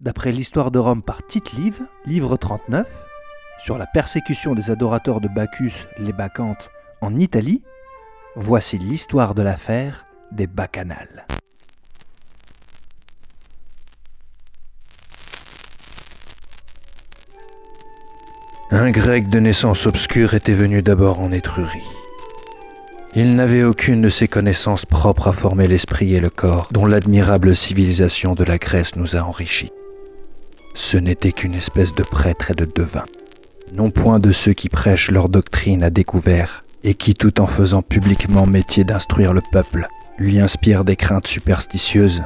d'après l'histoire de Rome par Tite Live, livre 39, sur la persécution des adorateurs de Bacchus, les Bacchantes, en Italie, voici l'histoire de l'affaire des Bacchanales. Un grec de naissance obscure était venu d'abord en Étrurie. Il n'avait aucune de ces connaissances propres à former l'esprit et le corps dont l'admirable civilisation de la Grèce nous a enrichis. Ce n'était qu'une espèce de prêtre et de devin, non point de ceux qui prêchent leur doctrine à découvert et qui, tout en faisant publiquement métier d'instruire le peuple, lui inspirent des craintes superstitieuses,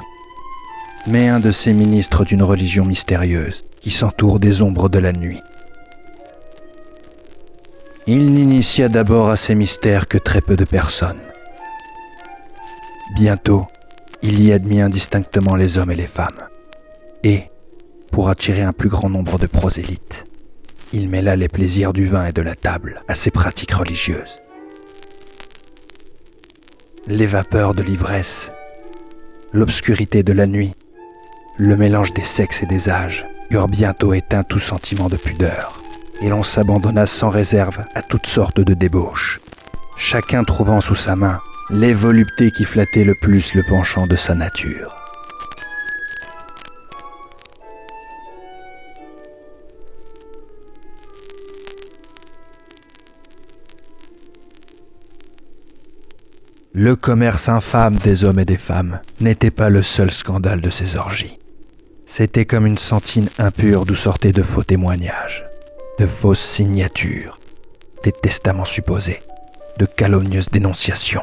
mais un de ces ministres d'une religion mystérieuse qui s'entoure des ombres de la nuit il n'initia d'abord à ces mystères que très peu de personnes. Bientôt, il y admit indistinctement les hommes et les femmes. Et, pour attirer un plus grand nombre de prosélytes, il mêla les plaisirs du vin et de la table à ses pratiques religieuses. Les vapeurs de l'ivresse, l'obscurité de la nuit, le mélange des sexes et des âges eurent bientôt éteint tout sentiment de pudeur et l'on s'abandonna sans réserve à toutes sortes de débauches, chacun trouvant sous sa main les voluptés qui flattaient le plus le penchant de sa nature. Le commerce infâme des hommes et des femmes n'était pas le seul scandale de ces orgies. C'était comme une sentine impure d'où sortaient de faux témoignages de fausses signatures, des testaments supposés, de calomnieuses dénonciations.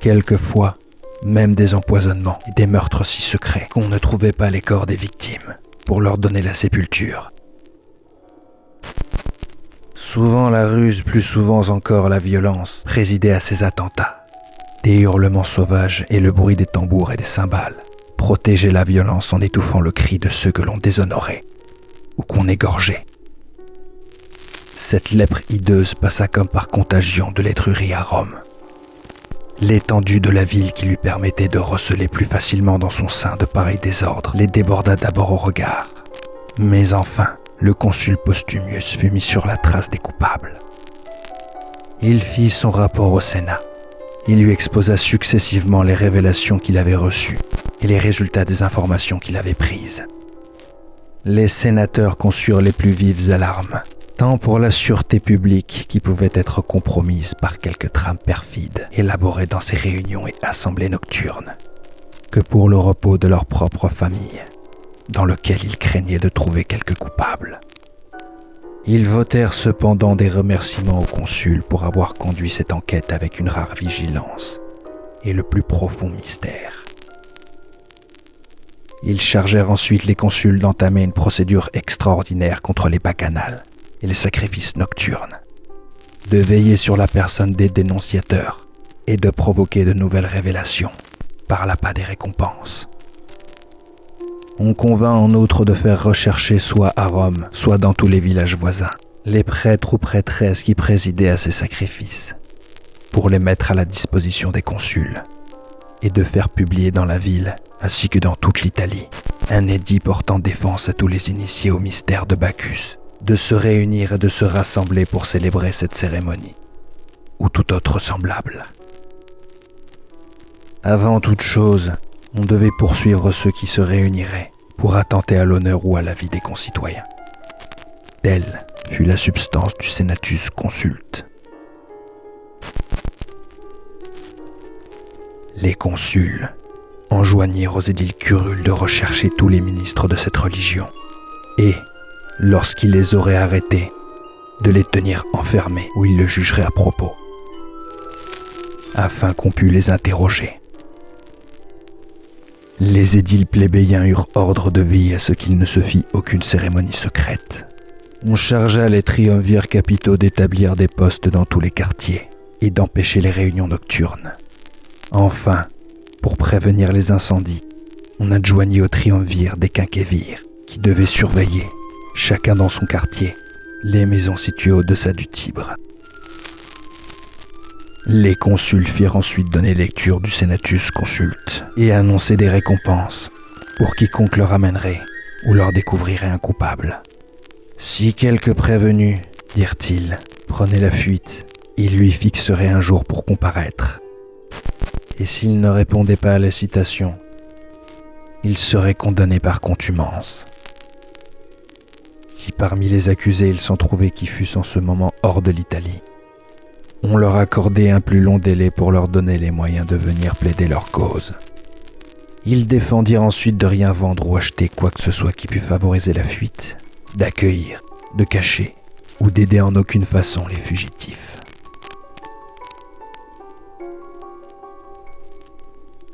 Quelquefois, même des empoisonnements et des meurtres si secrets qu'on ne trouvait pas les corps des victimes pour leur donner la sépulture. Souvent la ruse, plus souvent encore la violence, présidait à ces attentats. Des hurlements sauvages et le bruit des tambours et des cymbales protégeaient la violence en étouffant le cri de ceux que l'on déshonorait ou qu'on égorgeait. Cette lèpre hideuse passa comme par contagion de l'Étrurie à Rome. L'étendue de la ville qui lui permettait de receler plus facilement dans son sein de pareils désordres les déborda d'abord au regard. Mais enfin, le consul Postumius fut mis sur la trace des coupables. Il fit son rapport au Sénat. Il lui exposa successivement les révélations qu'il avait reçues et les résultats des informations qu'il avait prises. Les sénateurs conçurent les plus vives alarmes tant pour la sûreté publique qui pouvait être compromise par quelques trames perfides élaborées dans ces réunions et assemblées nocturnes, que pour le repos de leur propre famille, dans lequel ils craignaient de trouver quelques coupables. Ils votèrent cependant des remerciements au consul pour avoir conduit cette enquête avec une rare vigilance et le plus profond mystère. Ils chargèrent ensuite les consuls d'entamer une procédure extraordinaire contre les bacchanales et les sacrifices nocturnes, de veiller sur la personne des dénonciateurs et de provoquer de nouvelles révélations par l'appât des récompenses. On convint en outre de faire rechercher soit à Rome, soit dans tous les villages voisins, les prêtres ou prêtresses qui présidaient à ces sacrifices, pour les mettre à la disposition des consuls, et de faire publier dans la ville, ainsi que dans toute l'Italie, un édit portant défense à tous les initiés au mystère de Bacchus, de se réunir et de se rassembler pour célébrer cette cérémonie, ou tout autre semblable. Avant toute chose, on devait poursuivre ceux qui se réuniraient pour attenter à l'honneur ou à la vie des concitoyens. Telle fut la substance du Senatus Consulte. Les consuls enjoignirent aux édiles curules de rechercher tous les ministres de cette religion et, lorsqu'il les aurait arrêtés, de les tenir enfermés où il le jugerait à propos, afin qu'on pût les interroger. Les édiles plébéiens eurent ordre de veiller à ce qu'il ne se fît aucune cérémonie secrète. On chargea les triumvirs capitaux d'établir des postes dans tous les quartiers et d'empêcher les réunions nocturnes. Enfin, pour prévenir les incendies, on adjoignit aux triumvirs des quinquévires qui devaient surveiller chacun dans son quartier, les maisons situées au-deçà du Tibre. Les consuls firent ensuite donner lecture du Senatus Consulte et annoncer des récompenses pour quiconque leur amènerait ou leur découvrirait un coupable. Si quelques prévenus, dirent-ils, prenaient la fuite, ils lui fixeraient un jour pour comparaître. Et s'il ne répondait pas à la citation, il serait condamné par contumance. Si parmi les accusés il s'en trouvait qui fussent en ce moment hors de l'Italie, on leur accordait un plus long délai pour leur donner les moyens de venir plaider leur cause. Ils défendirent ensuite de rien vendre ou acheter quoi que ce soit qui pût favoriser la fuite, d'accueillir, de cacher ou d'aider en aucune façon les fugitifs.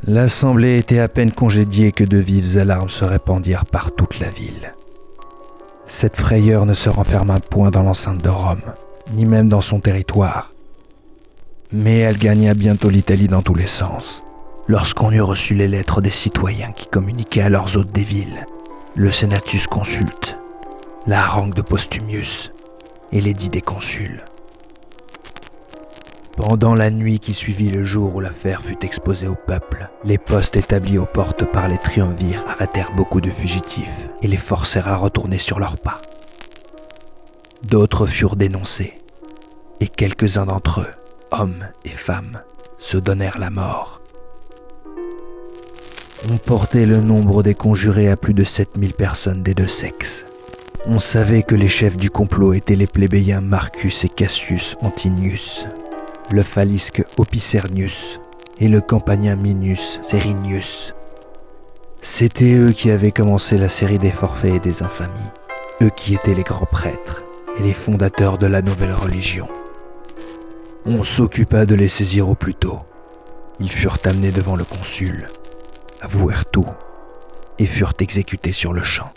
L'assemblée était à peine congédiée que de vives alarmes se répandirent par toute la ville. Cette frayeur ne se renferma point dans l'enceinte de Rome, ni même dans son territoire, mais elle gagna bientôt l'Italie dans tous les sens. Lorsqu'on eut reçu les lettres des citoyens qui communiquaient à leurs hôtes des villes, le Senatus consulte, la harangue de Postumius et l'édit des consuls. Pendant la nuit qui suivit le jour où l'affaire fut exposée au peuple, les postes établis aux portes par les triumvirs arrêtèrent beaucoup de fugitifs et les forcèrent à retourner sur leurs pas. D'autres furent dénoncés, et quelques-uns d'entre eux, hommes et femmes, se donnèrent la mort. On portait le nombre des conjurés à plus de 7000 personnes des deux sexes. On savait que les chefs du complot étaient les plébéiens Marcus et Cassius Antinius, le phalisque Opicernius et le campagnien Minus Serinius. C'étaient eux qui avaient commencé la série des forfaits et des infamies, eux qui étaient les grands prêtres et les fondateurs de la nouvelle religion. On s'occupa de les saisir au plus tôt. Ils furent amenés devant le consul, avouèrent tout et furent exécutés sur le champ.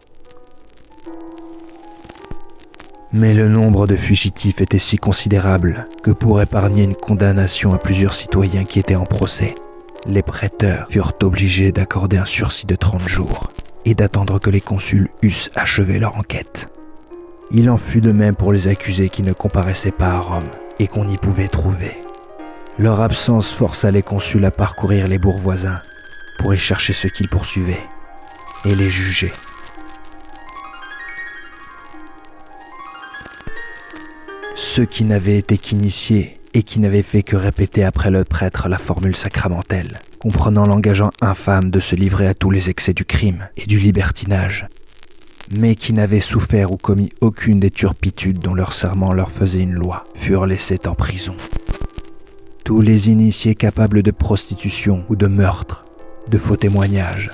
Mais le nombre de fugitifs était si considérable que pour épargner une condamnation à plusieurs citoyens qui étaient en procès, les prêteurs furent obligés d'accorder un sursis de 30 jours et d'attendre que les consuls eussent achevé leur enquête. Il en fut de même pour les accusés qui ne comparaissaient pas à Rome et qu'on y pouvait trouver. Leur absence força les consuls à parcourir les bourgs voisins pour y chercher ceux qu'ils poursuivaient et les juger. ceux qui n'avaient été qu'initiés et qui n'avaient fait que répéter après le prêtre la formule sacramentelle, comprenant l'engageant infâme de se livrer à tous les excès du crime et du libertinage, mais qui n'avaient souffert ou commis aucune des turpitudes dont leur serment leur faisait une loi, furent laissés en prison. Tous les initiés capables de prostitution ou de meurtre, de faux témoignages,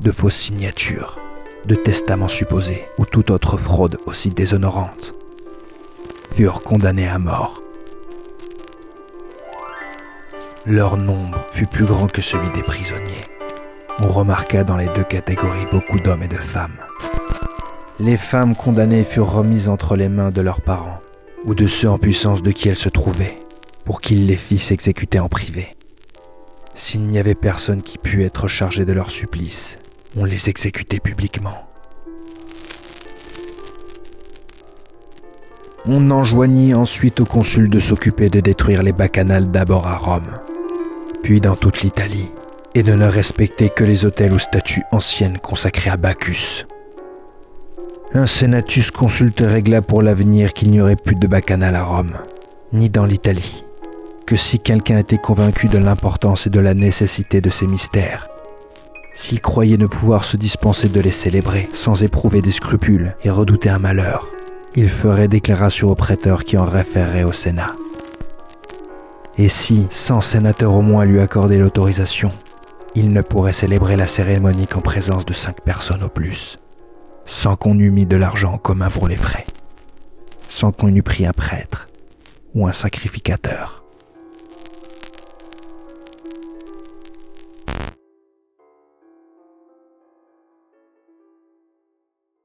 de fausses signatures, de testaments supposés ou toute autre fraude aussi déshonorante, furent condamnés à mort. Leur nombre fut plus grand que celui des prisonniers. On remarqua dans les deux catégories beaucoup d'hommes et de femmes. Les femmes condamnées furent remises entre les mains de leurs parents, ou de ceux en puissance de qui elles se trouvaient, pour qu'ils les fissent exécuter en privé. S'il n'y avait personne qui pût être chargé de leur supplice, on les exécutait publiquement. On enjoignit ensuite au consul de s'occuper de détruire les bacchanales d'abord à Rome, puis dans toute l'Italie, et de ne respecter que les hôtels ou statues anciennes consacrées à Bacchus. Un senatus consulte régla pour l'avenir qu'il n'y aurait plus de bacchanal à Rome, ni dans l'Italie, que si quelqu'un était convaincu de l'importance et de la nécessité de ces mystères, s'il croyait ne pouvoir se dispenser de les célébrer sans éprouver des scrupules et redouter un malheur, il ferait déclaration au prêteur qui en référerait au Sénat. Et si, sans sénateur au moins lui accorder l'autorisation, il ne pourrait célébrer la cérémonie qu'en présence de cinq personnes au plus, sans qu'on eût mis de l'argent en commun pour les frais, sans qu'on eût pris un prêtre ou un sacrificateur.